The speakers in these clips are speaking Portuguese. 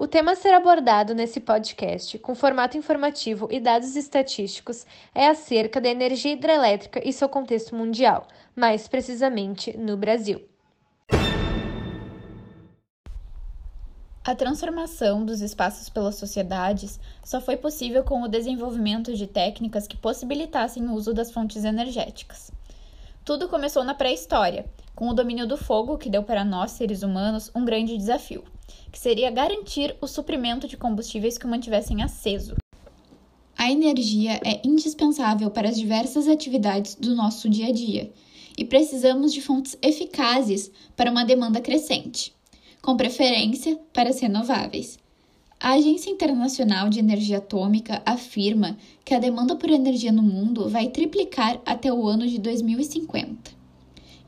O tema a ser abordado nesse podcast, com formato informativo e dados estatísticos, é acerca da energia hidrelétrica e seu contexto mundial, mais precisamente no Brasil. A transformação dos espaços pelas sociedades só foi possível com o desenvolvimento de técnicas que possibilitassem o uso das fontes energéticas. Tudo começou na pré-história, com o domínio do fogo que deu para nós, seres humanos, um grande desafio que seria garantir o suprimento de combustíveis que o mantivessem aceso. A energia é indispensável para as diversas atividades do nosso dia a dia e precisamos de fontes eficazes para uma demanda crescente, com preferência para as renováveis. A Agência Internacional de Energia Atômica afirma que a demanda por energia no mundo vai triplicar até o ano de 2050.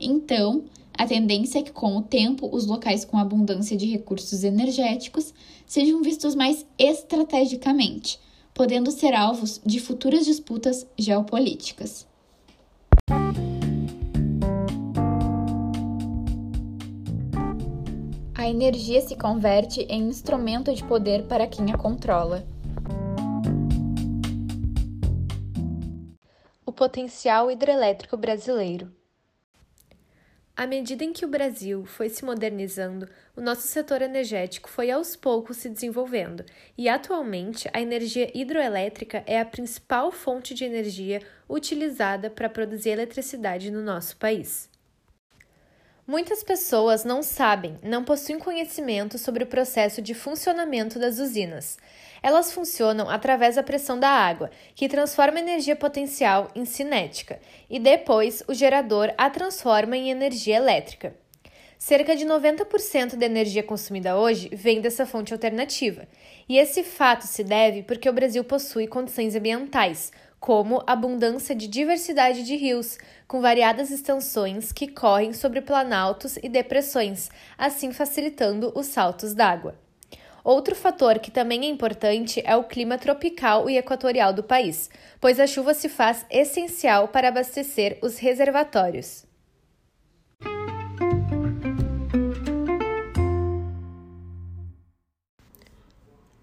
Então, a tendência é que, com o tempo, os locais com abundância de recursos energéticos sejam vistos mais estrategicamente, podendo ser alvos de futuras disputas geopolíticas. A energia se converte em instrumento de poder para quem a controla. O potencial hidrelétrico brasileiro. À medida em que o Brasil foi se modernizando, o nosso setor energético foi aos poucos se desenvolvendo, e atualmente a energia hidroelétrica é a principal fonte de energia utilizada para produzir eletricidade no nosso país. Muitas pessoas não sabem, não possuem conhecimento sobre o processo de funcionamento das usinas. Elas funcionam através da pressão da água, que transforma energia potencial em cinética, e depois o gerador a transforma em energia elétrica. Cerca de 90% da energia consumida hoje vem dessa fonte alternativa, e esse fato se deve porque o Brasil possui condições ambientais, como abundância de diversidade de rios, com variadas extensões que correm sobre planaltos e depressões, assim facilitando os saltos d'água. Outro fator que também é importante é o clima tropical e equatorial do país, pois a chuva se faz essencial para abastecer os reservatórios.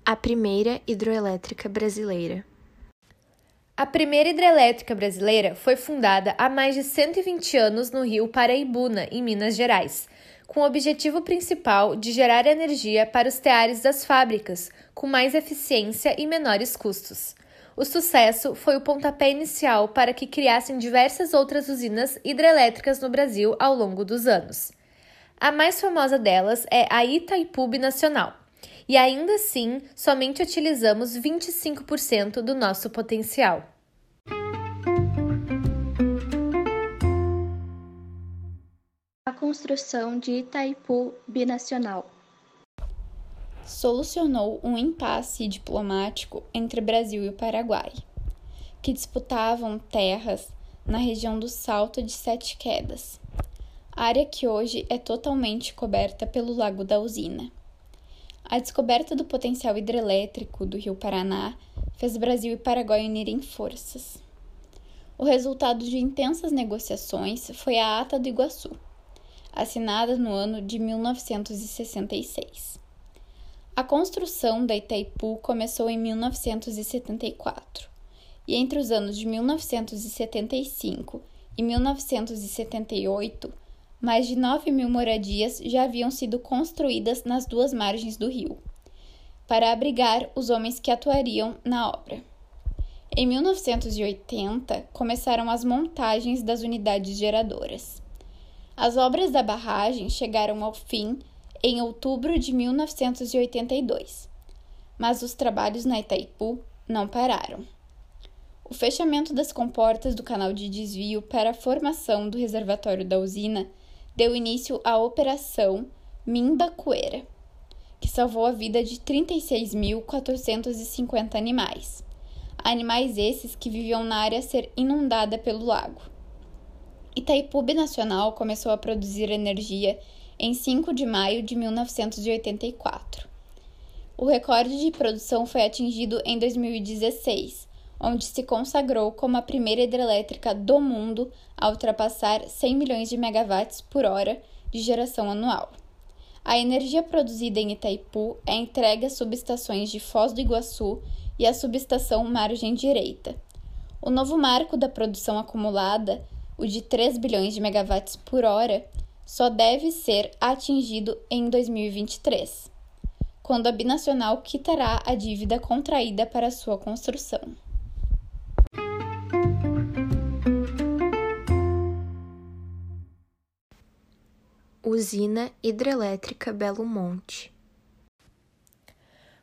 A primeira hidroelétrica brasileira. A primeira hidrelétrica brasileira foi fundada há mais de 120 anos no rio Paraibuna, em Minas Gerais com o objetivo principal de gerar energia para os teares das fábricas, com mais eficiência e menores custos. O sucesso foi o pontapé inicial para que criassem diversas outras usinas hidrelétricas no Brasil ao longo dos anos. A mais famosa delas é a Itaipu Nacional, e ainda assim somente utilizamos 25% do nosso potencial. Construção de Itaipu binacional. Solucionou um impasse diplomático entre Brasil e o Paraguai, que disputavam terras na região do Salto de Sete Quedas, área que hoje é totalmente coberta pelo Lago da Usina. A descoberta do potencial hidrelétrico do Rio Paraná fez Brasil e Paraguai unirem forças. O resultado de intensas negociações foi a Ata do Iguaçu, assinada no ano de 1966. A construção da Itaipu começou em 1974 e entre os anos de 1975 e 1978, mais de 9 mil moradias já haviam sido construídas nas duas margens do rio, para abrigar os homens que atuariam na obra. Em 1980, começaram as montagens das unidades geradoras. As obras da barragem chegaram ao fim em outubro de 1982, mas os trabalhos na Itaipu não pararam. O fechamento das comportas do canal de desvio para a formação do reservatório da usina deu início à Operação Mimbacueira, que salvou a vida de 36.450 animais. Animais esses que viviam na área a ser inundada pelo lago. Itaipu Nacional começou a produzir energia em 5 de maio de 1984. O recorde de produção foi atingido em 2016, onde se consagrou como a primeira hidrelétrica do mundo a ultrapassar 100 milhões de megawatts por hora de geração anual. A energia produzida em Itaipu é entregue às subestações de Foz do Iguaçu e à subestação Margem Direita. O novo marco da produção acumulada, o de 3 bilhões de megawatts por hora, só deve ser atingido em 2023, quando a binacional quitará a dívida contraída para sua construção. Usina Hidrelétrica Belo Monte.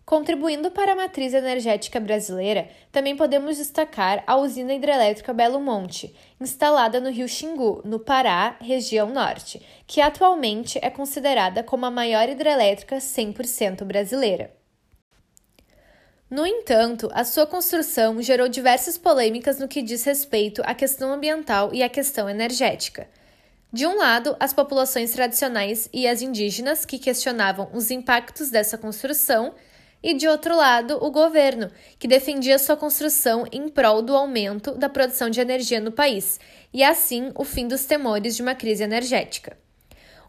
Contribuindo para a matriz energética brasileira, também podemos destacar a usina hidrelétrica Belo Monte, instalada no Rio Xingu, no Pará, região norte, que atualmente é considerada como a maior hidrelétrica 100% brasileira. No entanto, a sua construção gerou diversas polêmicas no que diz respeito à questão ambiental e à questão energética. De um lado, as populações tradicionais e as indígenas que questionavam os impactos dessa construção, e de outro lado, o governo, que defendia sua construção em prol do aumento da produção de energia no país e assim o fim dos temores de uma crise energética.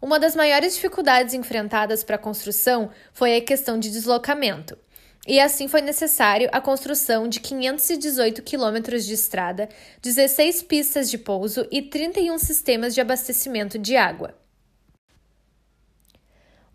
Uma das maiores dificuldades enfrentadas para a construção foi a questão de deslocamento. E assim foi necessário a construção de 518 quilômetros de estrada, 16 pistas de pouso e 31 sistemas de abastecimento de água.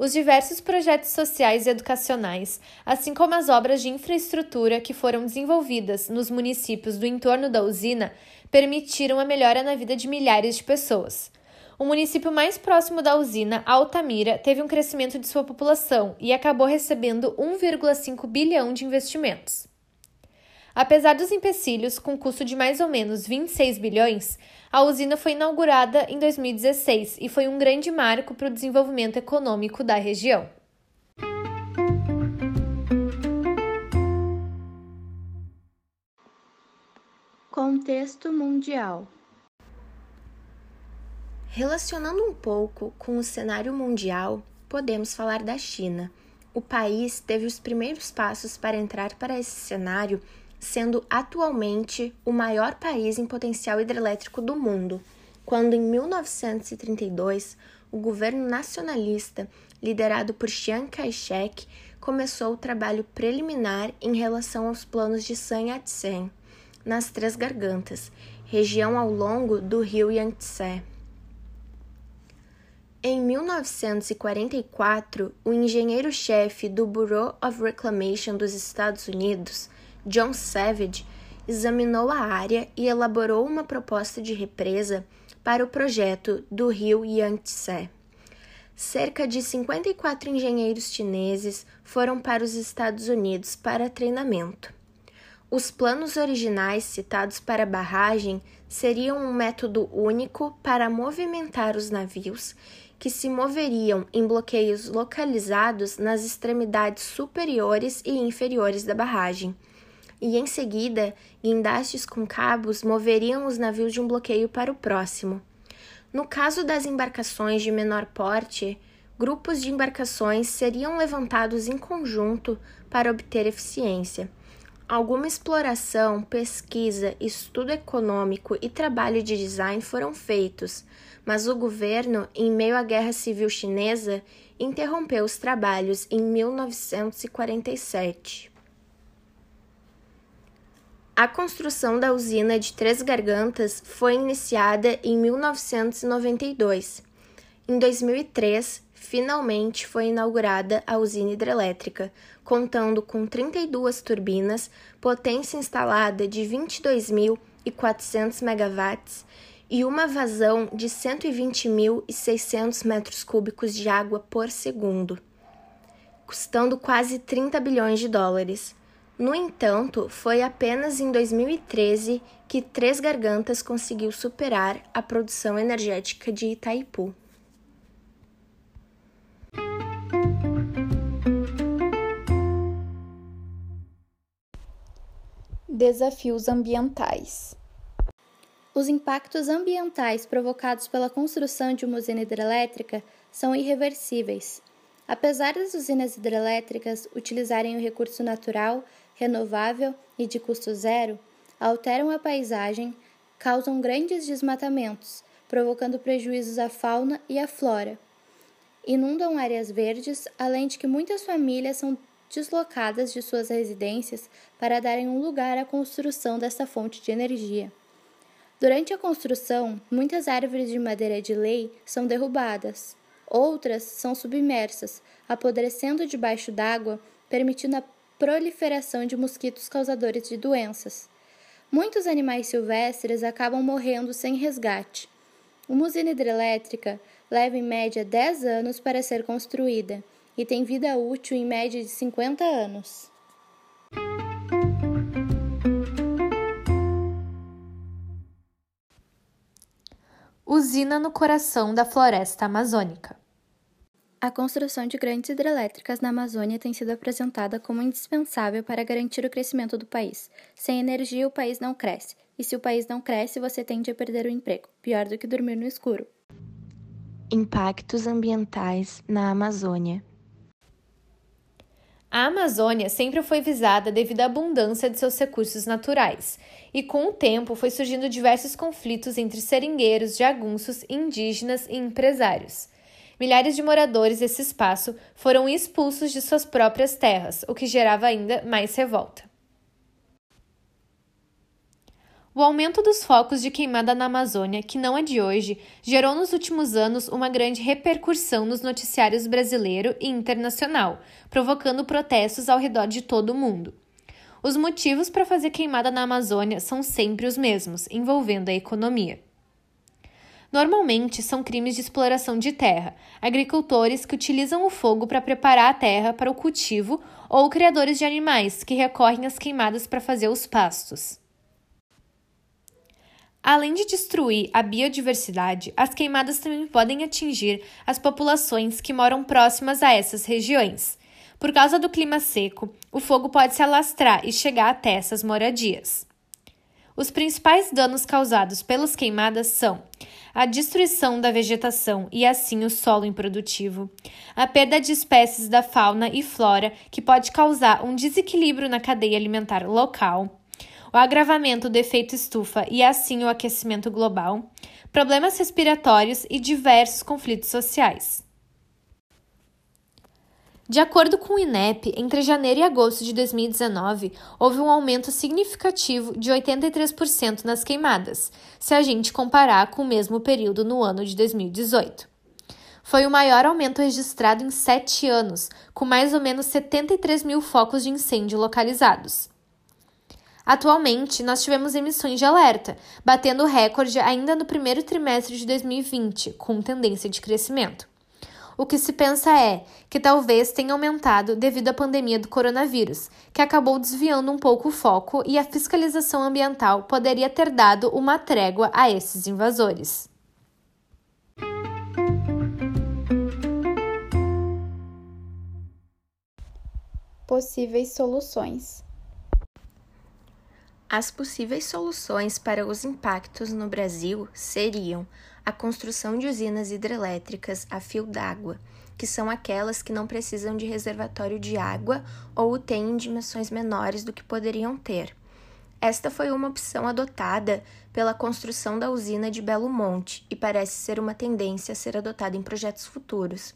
Os diversos projetos sociais e educacionais, assim como as obras de infraestrutura que foram desenvolvidas nos municípios do entorno da usina, permitiram a melhora na vida de milhares de pessoas. O município mais próximo da usina, Altamira, teve um crescimento de sua população e acabou recebendo 1,5 bilhão de investimentos. Apesar dos empecilhos, com custo de mais ou menos 26 bilhões, a usina foi inaugurada em 2016 e foi um grande marco para o desenvolvimento econômico da região. Contexto mundial Relacionando um pouco com o cenário mundial, podemos falar da China. O país teve os primeiros passos para entrar para esse cenário, sendo atualmente o maior país em potencial hidrelétrico do mundo, quando em 1932 o governo nacionalista, liderado por Chiang Kai-shek, começou o trabalho preliminar em relação aos planos de San Yat-sen, nas Três Gargantas, região ao longo do rio Yangtze. Em 1944, o engenheiro-chefe do Bureau of Reclamation dos Estados Unidos, John Savage, examinou a área e elaborou uma proposta de represa para o projeto do rio Yangtze. Cerca de 54 engenheiros chineses foram para os Estados Unidos para treinamento. Os planos originais citados para a barragem seriam um método único para movimentar os navios que se moveriam em bloqueios localizados nas extremidades superiores e inferiores da barragem. E em seguida, guindastes com cabos moveriam os navios de um bloqueio para o próximo. No caso das embarcações de menor porte, grupos de embarcações seriam levantados em conjunto para obter eficiência. Alguma exploração, pesquisa, estudo econômico e trabalho de design foram feitos, mas o governo, em meio à Guerra Civil Chinesa, interrompeu os trabalhos em 1947. A construção da usina de Três Gargantas foi iniciada em 1992. Em 2003, finalmente foi inaugurada a usina hidrelétrica, contando com 32 turbinas, potência instalada de 22.400 megawatts e uma vazão de 120.600 metros cúbicos de água por segundo, custando quase 30 bilhões de dólares. No entanto, foi apenas em 2013 que Três Gargantas conseguiu superar a produção energética de Itaipu. Desafios ambientais. Os impactos ambientais provocados pela construção de uma usina hidrelétrica são irreversíveis. Apesar das usinas hidrelétricas utilizarem o recurso natural, renovável e de custo zero, alteram a paisagem, causam grandes desmatamentos, provocando prejuízos à fauna e à flora. inundam áreas verdes, além de que muitas famílias são deslocadas de suas residências para darem um lugar à construção dessa fonte de energia. Durante a construção, muitas árvores de madeira de lei são derrubadas, outras são submersas, apodrecendo debaixo d'água, permitindo a proliferação de mosquitos causadores de doenças. Muitos animais silvestres acabam morrendo sem resgate. Uma usina hidrelétrica leva em média 10 anos para ser construída e tem vida útil em média de 50 anos. Usina no coração da floresta amazônica. A construção de grandes hidrelétricas na Amazônia tem sido apresentada como indispensável para garantir o crescimento do país. Sem energia, o país não cresce. E se o país não cresce, você tende a perder o emprego. Pior do que dormir no escuro. Impactos ambientais na Amazônia. A Amazônia sempre foi visada devido à abundância de seus recursos naturais, e com o tempo foi surgindo diversos conflitos entre seringueiros, jagunços, indígenas e empresários. Milhares de moradores desse espaço foram expulsos de suas próprias terras, o que gerava ainda mais revolta. O aumento dos focos de queimada na Amazônia, que não é de hoje, gerou nos últimos anos uma grande repercussão nos noticiários brasileiro e internacional, provocando protestos ao redor de todo o mundo. Os motivos para fazer queimada na Amazônia são sempre os mesmos, envolvendo a economia. Normalmente são crimes de exploração de terra, agricultores que utilizam o fogo para preparar a terra para o cultivo ou criadores de animais que recorrem às queimadas para fazer os pastos. Além de destruir a biodiversidade, as queimadas também podem atingir as populações que moram próximas a essas regiões. Por causa do clima seco, o fogo pode se alastrar e chegar até essas moradias. Os principais danos causados pelas queimadas são a destruição da vegetação e assim o solo improdutivo, a perda de espécies da fauna e flora que pode causar um desequilíbrio na cadeia alimentar local o agravamento do efeito estufa e assim o aquecimento global, problemas respiratórios e diversos conflitos sociais. De acordo com o INEP, entre janeiro e agosto de 2019, houve um aumento significativo de 83% nas queimadas, se a gente comparar com o mesmo período no ano de 2018. Foi o maior aumento registrado em sete anos, com mais ou menos 73 mil focos de incêndio localizados. Atualmente, nós tivemos emissões de alerta, batendo o recorde ainda no primeiro trimestre de 2020, com tendência de crescimento. O que se pensa é que talvez tenha aumentado devido à pandemia do coronavírus, que acabou desviando um pouco o foco e a fiscalização ambiental poderia ter dado uma trégua a esses invasores. Possíveis soluções. As possíveis soluções para os impactos no Brasil seriam a construção de usinas hidrelétricas a fio d'água, que são aquelas que não precisam de reservatório de água ou têm em dimensões menores do que poderiam ter. Esta foi uma opção adotada pela construção da usina de Belo Monte e parece ser uma tendência a ser adotada em projetos futuros.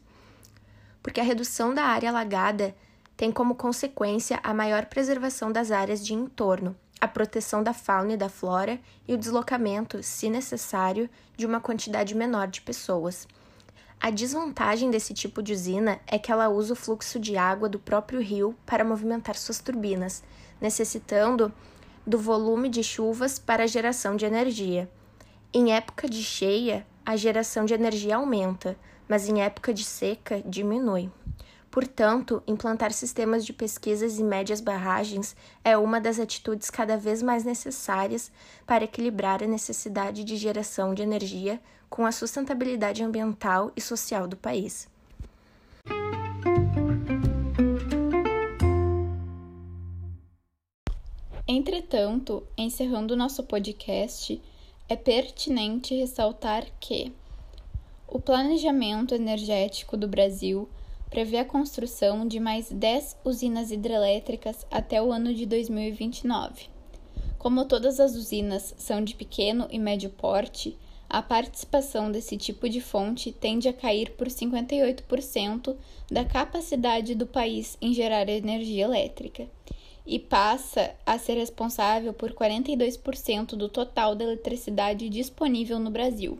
Porque a redução da área alagada tem como consequência a maior preservação das áreas de entorno, a proteção da fauna e da flora e o deslocamento, se necessário, de uma quantidade menor de pessoas. A desvantagem desse tipo de usina é que ela usa o fluxo de água do próprio rio para movimentar suas turbinas, necessitando do volume de chuvas para a geração de energia. Em época de cheia, a geração de energia aumenta, mas em época de seca diminui. Portanto, implantar sistemas de pesquisas e médias barragens é uma das atitudes cada vez mais necessárias para equilibrar a necessidade de geração de energia com a sustentabilidade ambiental e social do país. Entretanto, encerrando nosso podcast, é pertinente ressaltar que o planejamento energético do Brasil prevê a construção de mais 10 usinas hidrelétricas até o ano de 2029. Como todas as usinas são de pequeno e médio porte, a participação desse tipo de fonte tende a cair por 58% da capacidade do país em gerar energia elétrica e passa a ser responsável por 42% do total da eletricidade disponível no Brasil,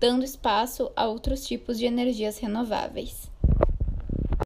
dando espaço a outros tipos de energias renováveis.